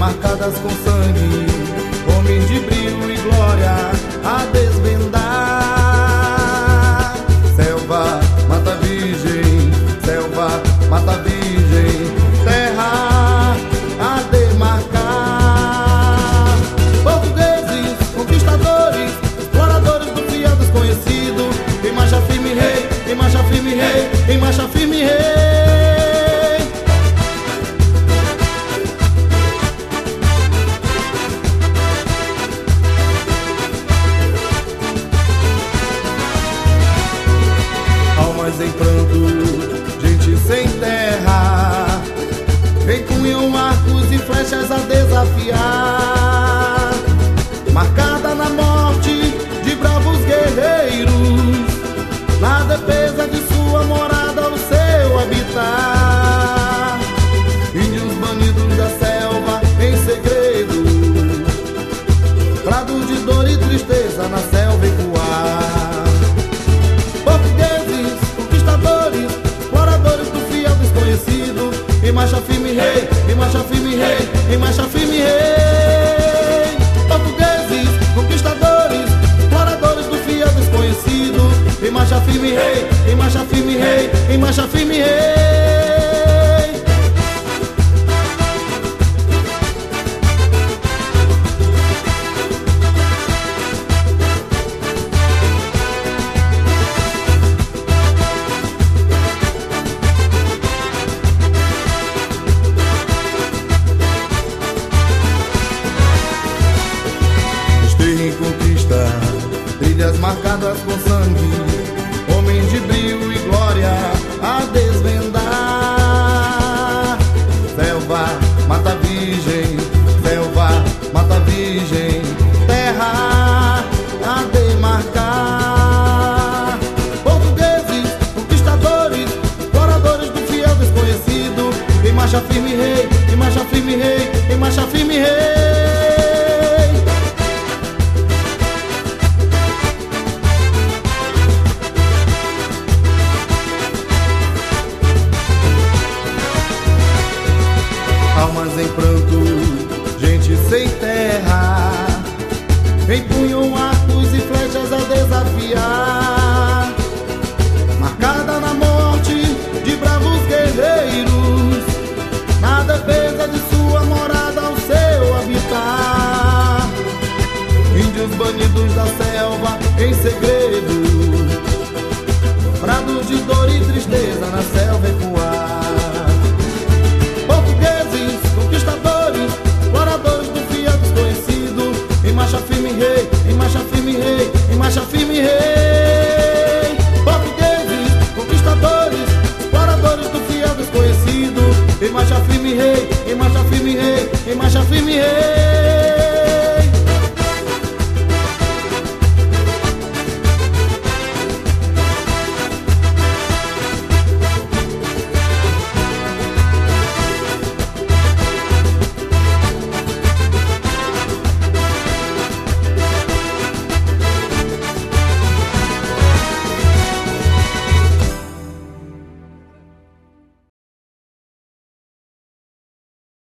marcadas com sangue, homens de brilho e glória a desvendar. Selva, mata virgem, selva, mata virgem. pranto, gente sem terra. Vem cunham arcos e flechas a desafiar. Marcada na morte de bravos guerreiros, na defesa marcha firme, rei, em marcha firme, rei, em marcha firme, rei. Estou conquista, trilhas marcadas com origem. empunham arcos e flechas a desafiar. Marcada na morte de bravos guerreiros, na defesa de sua morada ao seu habitar. Índios banidos da selva em segredo, prados de dor e tristeza na selva ecoar.